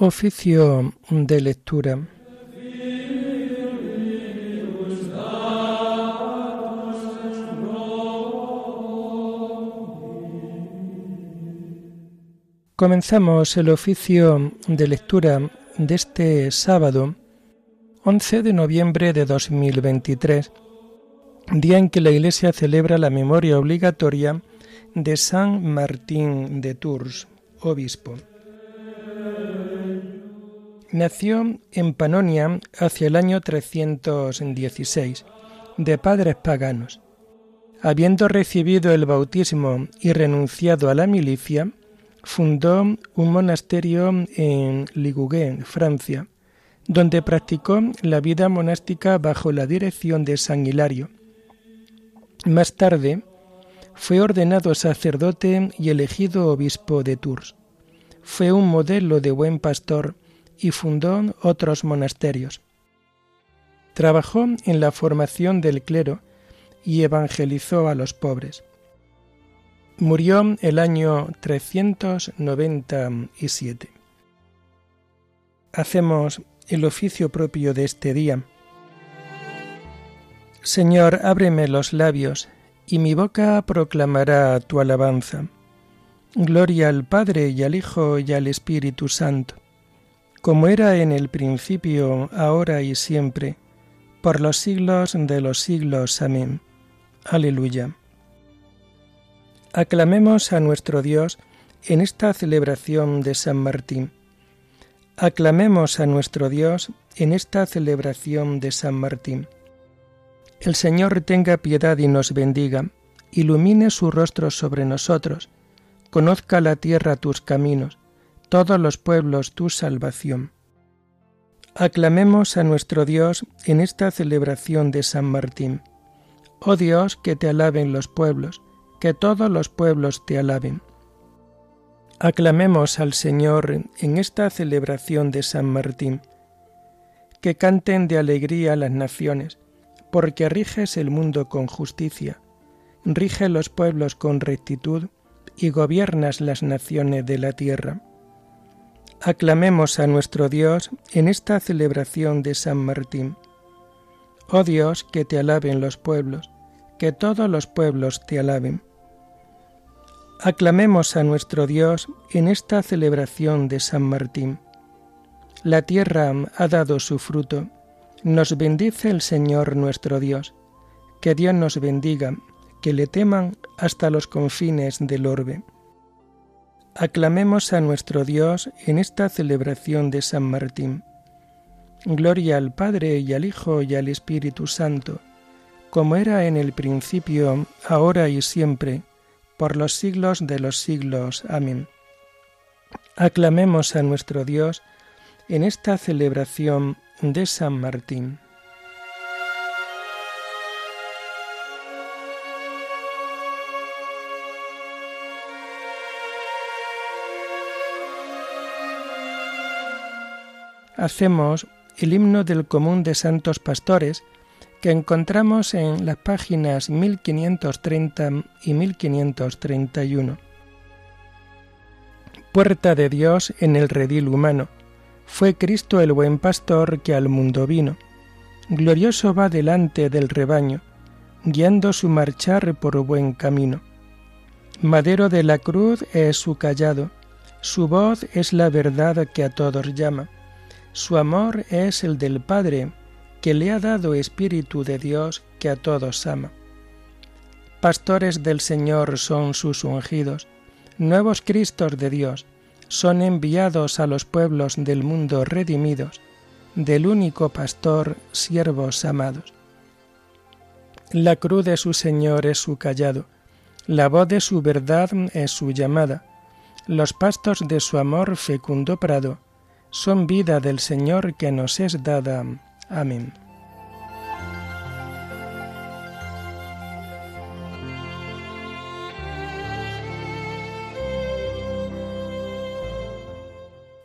Oficio de lectura. Comenzamos el oficio de lectura de este sábado 11 de noviembre de 2023, día en que la Iglesia celebra la memoria obligatoria de San Martín de Tours, obispo. Nació en Panonia hacia el año 316, de padres paganos. Habiendo recibido el bautismo y renunciado a la milicia, fundó un monasterio en Ligugé, Francia, donde practicó la vida monástica bajo la dirección de San Hilario. Más tarde, fue ordenado sacerdote y elegido obispo de Tours. Fue un modelo de buen pastor y fundó otros monasterios. Trabajó en la formación del clero y evangelizó a los pobres. Murió el año 397. Hacemos el oficio propio de este día. Señor, ábreme los labios, y mi boca proclamará tu alabanza. Gloria al Padre y al Hijo y al Espíritu Santo como era en el principio, ahora y siempre, por los siglos de los siglos. Amén. Aleluya. Aclamemos a nuestro Dios en esta celebración de San Martín. Aclamemos a nuestro Dios en esta celebración de San Martín. El Señor tenga piedad y nos bendiga, ilumine su rostro sobre nosotros, conozca la tierra tus caminos, todos los pueblos tu salvación. Aclamemos a nuestro Dios en esta celebración de San Martín. Oh Dios, que te alaben los pueblos, que todos los pueblos te alaben. Aclamemos al Señor en esta celebración de San Martín. Que canten de alegría las naciones, porque riges el mundo con justicia, rige los pueblos con rectitud y gobiernas las naciones de la tierra. Aclamemos a nuestro Dios en esta celebración de San Martín. Oh Dios, que te alaben los pueblos, que todos los pueblos te alaben. Aclamemos a nuestro Dios en esta celebración de San Martín. La tierra ha dado su fruto. Nos bendice el Señor nuestro Dios. Que Dios nos bendiga, que le teman hasta los confines del orbe. Aclamemos a nuestro Dios en esta celebración de San Martín. Gloria al Padre y al Hijo y al Espíritu Santo, como era en el principio, ahora y siempre, por los siglos de los siglos. Amén. Aclamemos a nuestro Dios en esta celebración de San Martín. Hacemos el himno del común de santos pastores que encontramos en las páginas 1530 y 1531. Puerta de Dios en el redil humano, fue Cristo el buen pastor que al mundo vino. Glorioso va delante del rebaño, guiando su marchar por buen camino. Madero de la cruz es su callado, su voz es la verdad que a todos llama su amor es el del Padre, que le ha dado Espíritu de Dios que a todos ama. Pastores del Señor son sus ungidos, nuevos Cristos de Dios, son enviados a los pueblos del mundo redimidos, del único pastor, siervos amados. La cruz de su Señor es su callado, la voz de su verdad es su llamada, los pastos de su amor fecundo prado, son vida del Señor que nos es dada. Amén.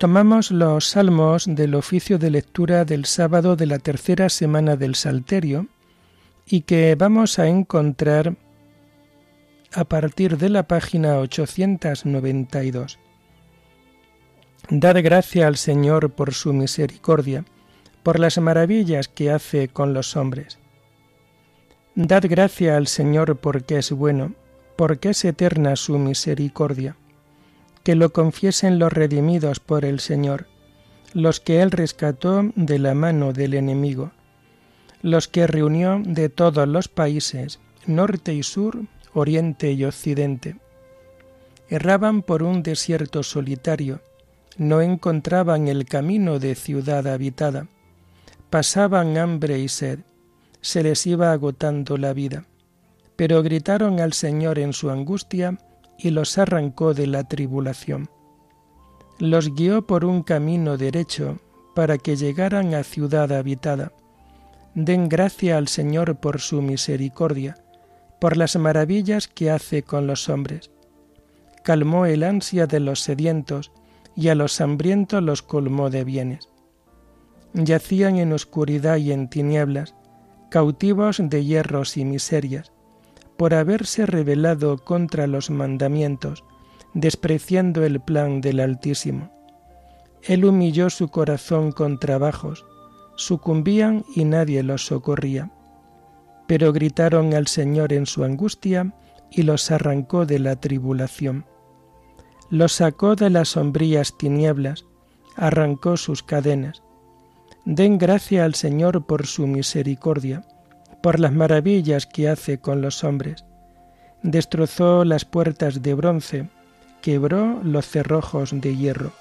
Tomamos los salmos del oficio de lectura del sábado de la tercera semana del Salterio y que vamos a encontrar a partir de la página 892. Dad gracia al Señor por su misericordia, por las maravillas que hace con los hombres. Dad gracia al Señor porque es bueno, porque es eterna su misericordia. Que lo confiesen los redimidos por el Señor, los que Él rescató de la mano del enemigo, los que reunió de todos los países, norte y sur, oriente y occidente. Erraban por un desierto solitario, no encontraban el camino de ciudad habitada, pasaban hambre y sed, se les iba agotando la vida, pero gritaron al Señor en su angustia y los arrancó de la tribulación. Los guió por un camino derecho para que llegaran a ciudad habitada. Den gracia al Señor por su misericordia, por las maravillas que hace con los hombres. Calmó el ansia de los sedientos y a los hambrientos los colmó de bienes. Yacían en oscuridad y en tinieblas, cautivos de hierros y miserias, por haberse rebelado contra los mandamientos, despreciando el plan del Altísimo. Él humilló su corazón con trabajos, sucumbían y nadie los socorría. Pero gritaron al Señor en su angustia y los arrancó de la tribulación los sacó de las sombrías tinieblas, arrancó sus cadenas. Den gracia al Señor por su misericordia, por las maravillas que hace con los hombres. Destrozó las puertas de bronce, quebró los cerrojos de hierro.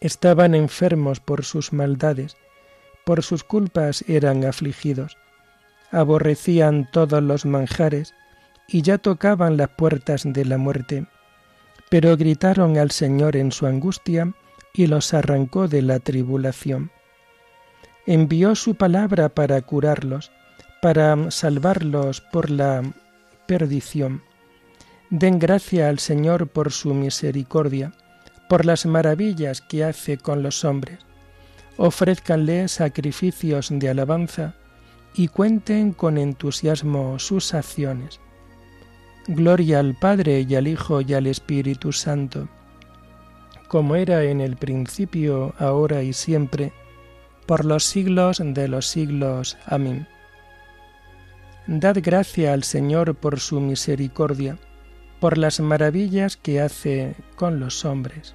Estaban enfermos por sus maldades, por sus culpas eran afligidos. Aborrecían todos los manjares y ya tocaban las puertas de la muerte pero gritaron al Señor en su angustia y los arrancó de la tribulación. Envió su palabra para curarlos, para salvarlos por la perdición. Den gracia al Señor por su misericordia, por las maravillas que hace con los hombres. Ofrézcanle sacrificios de alabanza y cuenten con entusiasmo sus acciones. Gloria al Padre y al Hijo y al Espíritu Santo, como era en el principio, ahora y siempre, por los siglos de los siglos. Amén. Dad gracia al Señor por su misericordia, por las maravillas que hace con los hombres.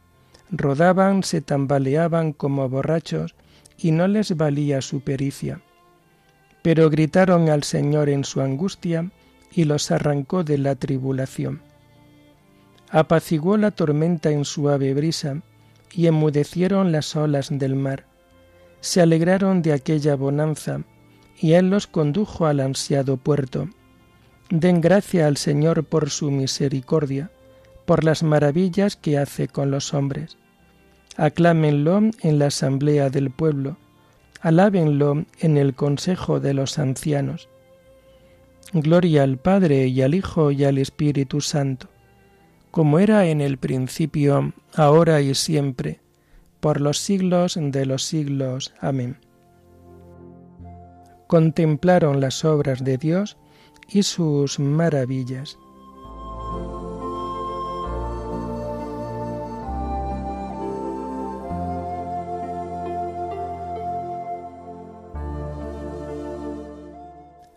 rodaban, se tambaleaban como borrachos y no les valía su pericia. Pero gritaron al Señor en su angustia y los arrancó de la tribulación. Apaciguó la tormenta en suave brisa y enmudecieron las olas del mar. Se alegraron de aquella bonanza y Él los condujo al ansiado puerto. Den gracia al Señor por su misericordia, por las maravillas que hace con los hombres aclámenlo en la asamblea del pueblo, alábenlo en el consejo de los ancianos. Gloria al Padre y al Hijo y al Espíritu Santo, como era en el principio, ahora y siempre, por los siglos de los siglos. Amén. Contemplaron las obras de Dios y sus maravillas.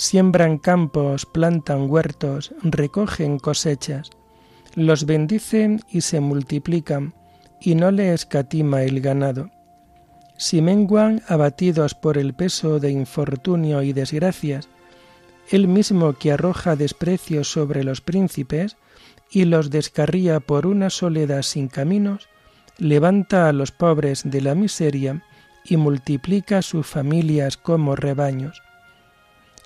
Siembran campos, plantan huertos, recogen cosechas, los bendicen y se multiplican, y no le escatima el ganado. Si menguan abatidos por el peso de infortunio y desgracias, él mismo que arroja desprecio sobre los príncipes y los descarría por una soledad sin caminos, levanta a los pobres de la miseria y multiplica sus familias como rebaños.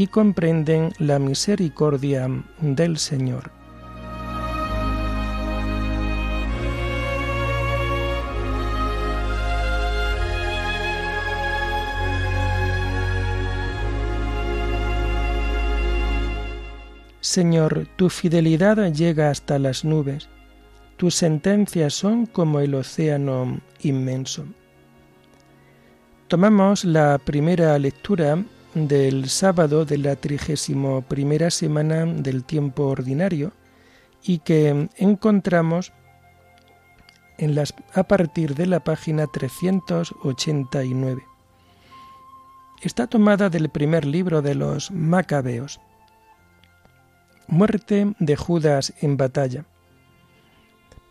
y comprenden la misericordia del Señor. Señor, tu fidelidad llega hasta las nubes, tus sentencias son como el océano inmenso. Tomamos la primera lectura del sábado de la trigésimo primera semana del tiempo ordinario y que encontramos en las, a partir de la página 389. Está tomada del primer libro de los Macabeos. Muerte de Judas en batalla.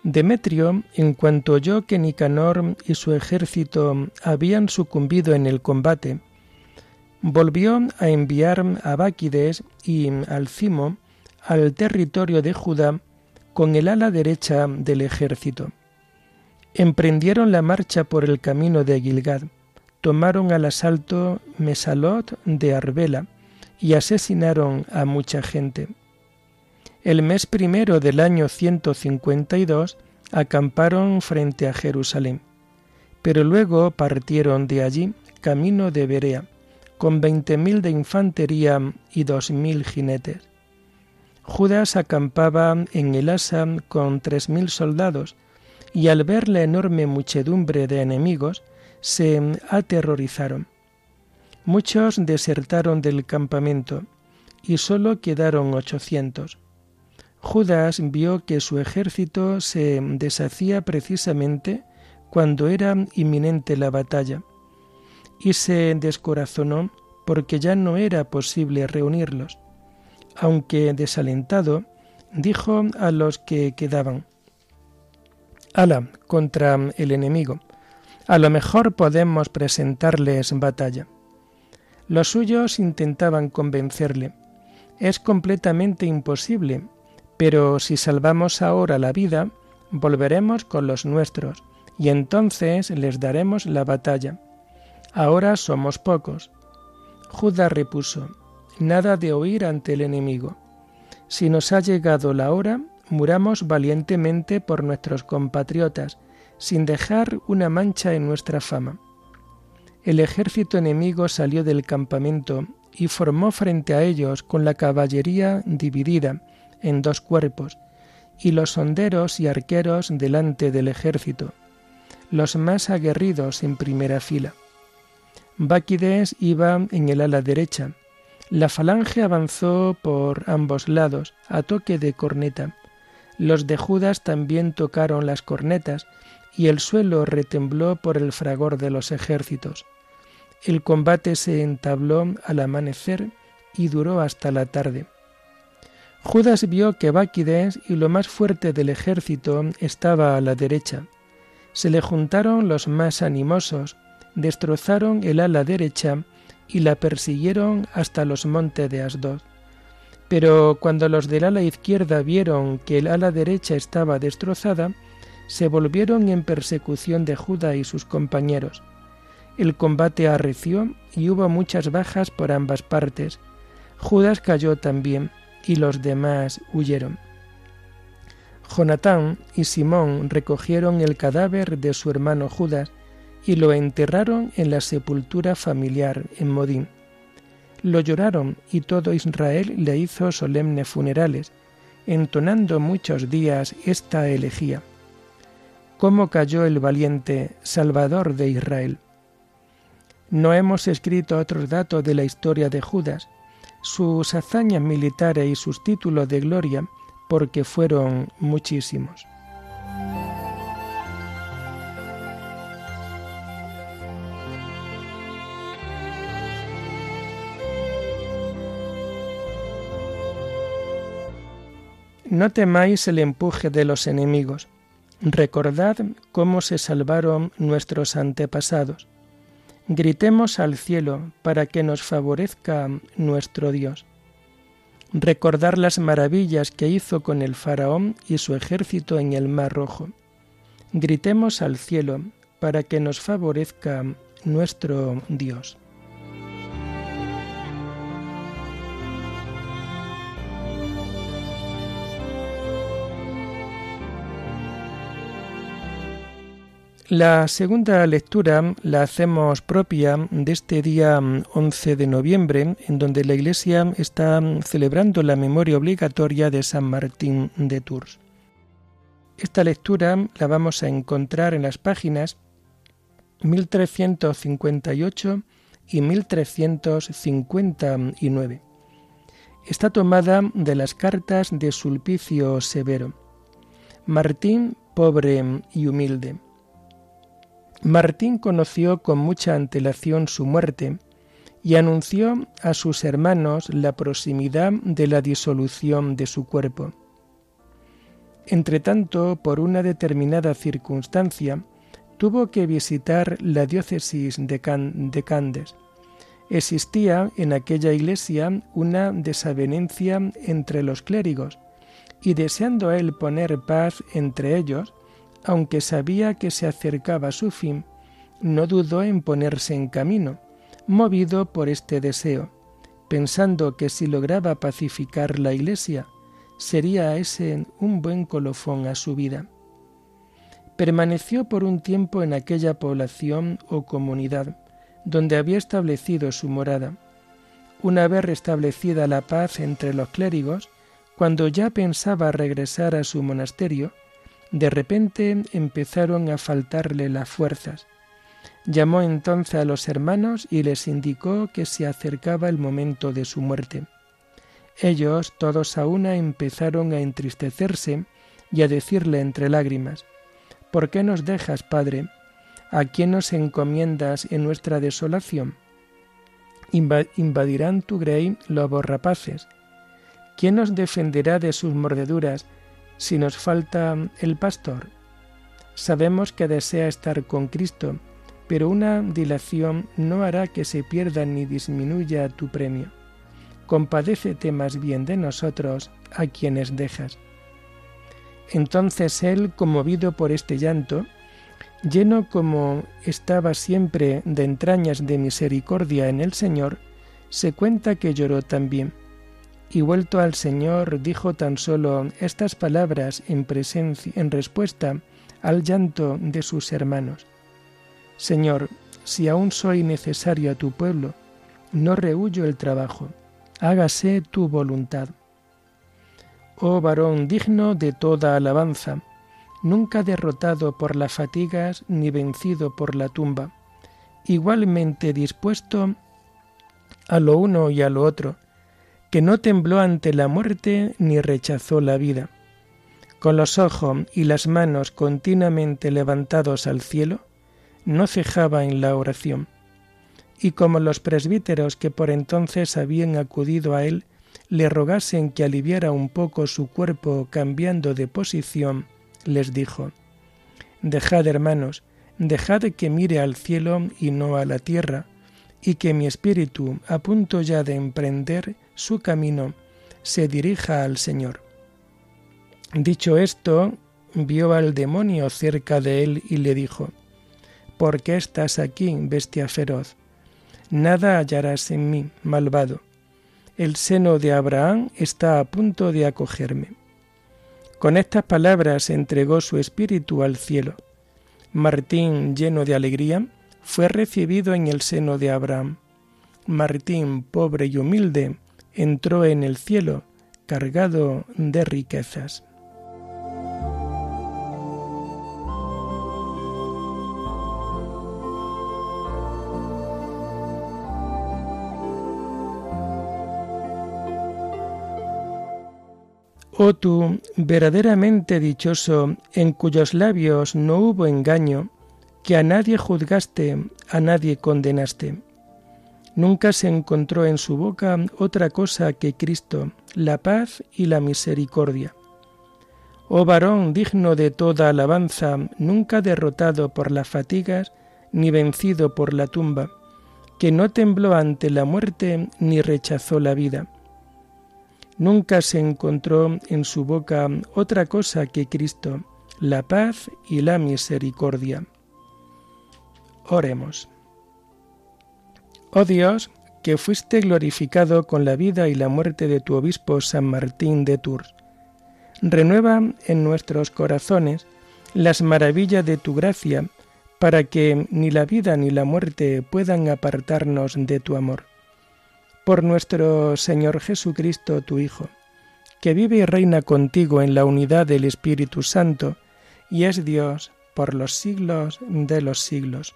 Demetrio, en cuanto oyó que Nicanor y su ejército habían sucumbido en el combate, volvió a enviar a Báquides y Alcimo al territorio de Judá con el ala derecha del ejército. Emprendieron la marcha por el camino de Gilgad, tomaron al asalto Mesalot de Arbela y asesinaron a mucha gente. El mes primero del año 152 acamparon frente a Jerusalén, pero luego partieron de allí camino de Berea, con veinte mil de infantería y dos mil jinetes. Judas acampaba en el Asa con tres mil soldados, y al ver la enorme muchedumbre de enemigos, se aterrorizaron. Muchos desertaron del campamento, y sólo quedaron ochocientos. Judas vio que su ejército se deshacía precisamente cuando era inminente la batalla, y se descorazonó porque ya no era posible reunirlos. Aunque desalentado, dijo a los que quedaban, Ala, contra el enemigo, a lo mejor podemos presentarles batalla. Los suyos intentaban convencerle. Es completamente imposible, pero si salvamos ahora la vida, volveremos con los nuestros, y entonces les daremos la batalla. Ahora somos pocos. Judá repuso, nada de oír ante el enemigo. Si nos ha llegado la hora, muramos valientemente por nuestros compatriotas, sin dejar una mancha en nuestra fama. El ejército enemigo salió del campamento y formó frente a ellos con la caballería dividida, en dos cuerpos, y los honderos y arqueros delante del ejército, los más aguerridos en primera fila. Báquides iba en el ala derecha. La falange avanzó por ambos lados, a toque de corneta. Los de Judas también tocaron las cornetas, y el suelo retembló por el fragor de los ejércitos. El combate se entabló al amanecer y duró hasta la tarde. Judas vio que Báquides y lo más fuerte del ejército estaba a la derecha. Se le juntaron los más animosos, destrozaron el ala derecha y la persiguieron hasta los montes de Asdod. Pero cuando los del ala izquierda vieron que el ala derecha estaba destrozada, se volvieron en persecución de Judas y sus compañeros. El combate arreció y hubo muchas bajas por ambas partes. Judas cayó también y los demás huyeron. Jonatán y Simón recogieron el cadáver de su hermano Judas y lo enterraron en la sepultura familiar en Modín. Lo lloraron y todo Israel le hizo solemnes funerales, entonando muchos días esta elegía. ¿Cómo cayó el valiente Salvador de Israel? No hemos escrito otros datos de la historia de Judas, sus hazañas militares y sus títulos de gloria, porque fueron muchísimos. No temáis el empuje de los enemigos. Recordad cómo se salvaron nuestros antepasados. Gritemos al cielo para que nos favorezca nuestro Dios. Recordar las maravillas que hizo con el faraón y su ejército en el Mar Rojo. Gritemos al cielo para que nos favorezca nuestro Dios. La segunda lectura la hacemos propia de este día 11 de noviembre, en donde la Iglesia está celebrando la memoria obligatoria de San Martín de Tours. Esta lectura la vamos a encontrar en las páginas 1358 y 1359. Está tomada de las cartas de Sulpicio Severo. Martín, pobre y humilde Martín conoció con mucha antelación su muerte y anunció a sus hermanos la proximidad de la disolución de su cuerpo. Entretanto, por una determinada circunstancia, tuvo que visitar la diócesis de, Candes. Existía en aquella iglesia una desavenencia entre los clérigos, y deseando él poner paz entre ellos, aunque sabía que se acercaba su fin, no dudó en ponerse en camino, movido por este deseo, pensando que si lograba pacificar la Iglesia, sería ese un buen colofón a su vida. Permaneció por un tiempo en aquella población o comunidad, donde había establecido su morada. Una vez restablecida la paz entre los clérigos, cuando ya pensaba regresar a su monasterio, de repente empezaron a faltarle las fuerzas. Llamó entonces a los hermanos y les indicó que se acercaba el momento de su muerte. Ellos, todos a una, empezaron a entristecerse y a decirle entre lágrimas, ¿Por qué nos dejas, Padre? ¿A quién nos encomiendas en nuestra desolación? Invadirán tu grey lobos rapaces. ¿Quién nos defenderá de sus mordeduras si nos falta el pastor. Sabemos que desea estar con Cristo, pero una dilación no hará que se pierda ni disminuya tu premio. Compadécete más bien de nosotros a quienes dejas. Entonces él, conmovido por este llanto, lleno como estaba siempre de entrañas de misericordia en el Señor, se cuenta que lloró también y vuelto al Señor dijo tan solo estas palabras en, presencia, en respuesta al llanto de sus hermanos. Señor, si aún soy necesario a tu pueblo, no rehuyo el trabajo, hágase tu voluntad. Oh varón digno de toda alabanza, nunca derrotado por las fatigas ni vencido por la tumba, igualmente dispuesto a lo uno y a lo otro, que no tembló ante la muerte ni rechazó la vida. Con los ojos y las manos continuamente levantados al cielo, no cejaba en la oración. Y como los presbíteros que por entonces habían acudido a él le rogasen que aliviara un poco su cuerpo cambiando de posición, les dijo, Dejad, hermanos, dejad que mire al cielo y no a la tierra, y que mi espíritu, a punto ya de emprender su camino, se dirija al Señor. Dicho esto, vio al demonio cerca de él y le dijo, ¿Por qué estás aquí, bestia feroz? Nada hallarás en mí, malvado. El seno de Abraham está a punto de acogerme. Con estas palabras entregó su espíritu al cielo. Martín, lleno de alegría, fue recibido en el seno de Abraham. Martín, pobre y humilde, entró en el cielo cargado de riquezas. Oh tú, verdaderamente dichoso, en cuyos labios no hubo engaño, que a nadie juzgaste, a nadie condenaste. Nunca se encontró en su boca otra cosa que Cristo, la paz y la misericordia. Oh varón digno de toda alabanza, nunca derrotado por las fatigas, ni vencido por la tumba, que no tembló ante la muerte ni rechazó la vida Nunca se encontró en su boca otra cosa que Cristo, la paz y la misericordia. Oremos. Oh Dios, que fuiste glorificado con la vida y la muerte de tu obispo San Martín de Tours, renueva en nuestros corazones las maravillas de tu gracia, para que ni la vida ni la muerte puedan apartarnos de tu amor por nuestro Señor Jesucristo, tu Hijo, que vive y reina contigo en la unidad del Espíritu Santo, y es Dios por los siglos de los siglos.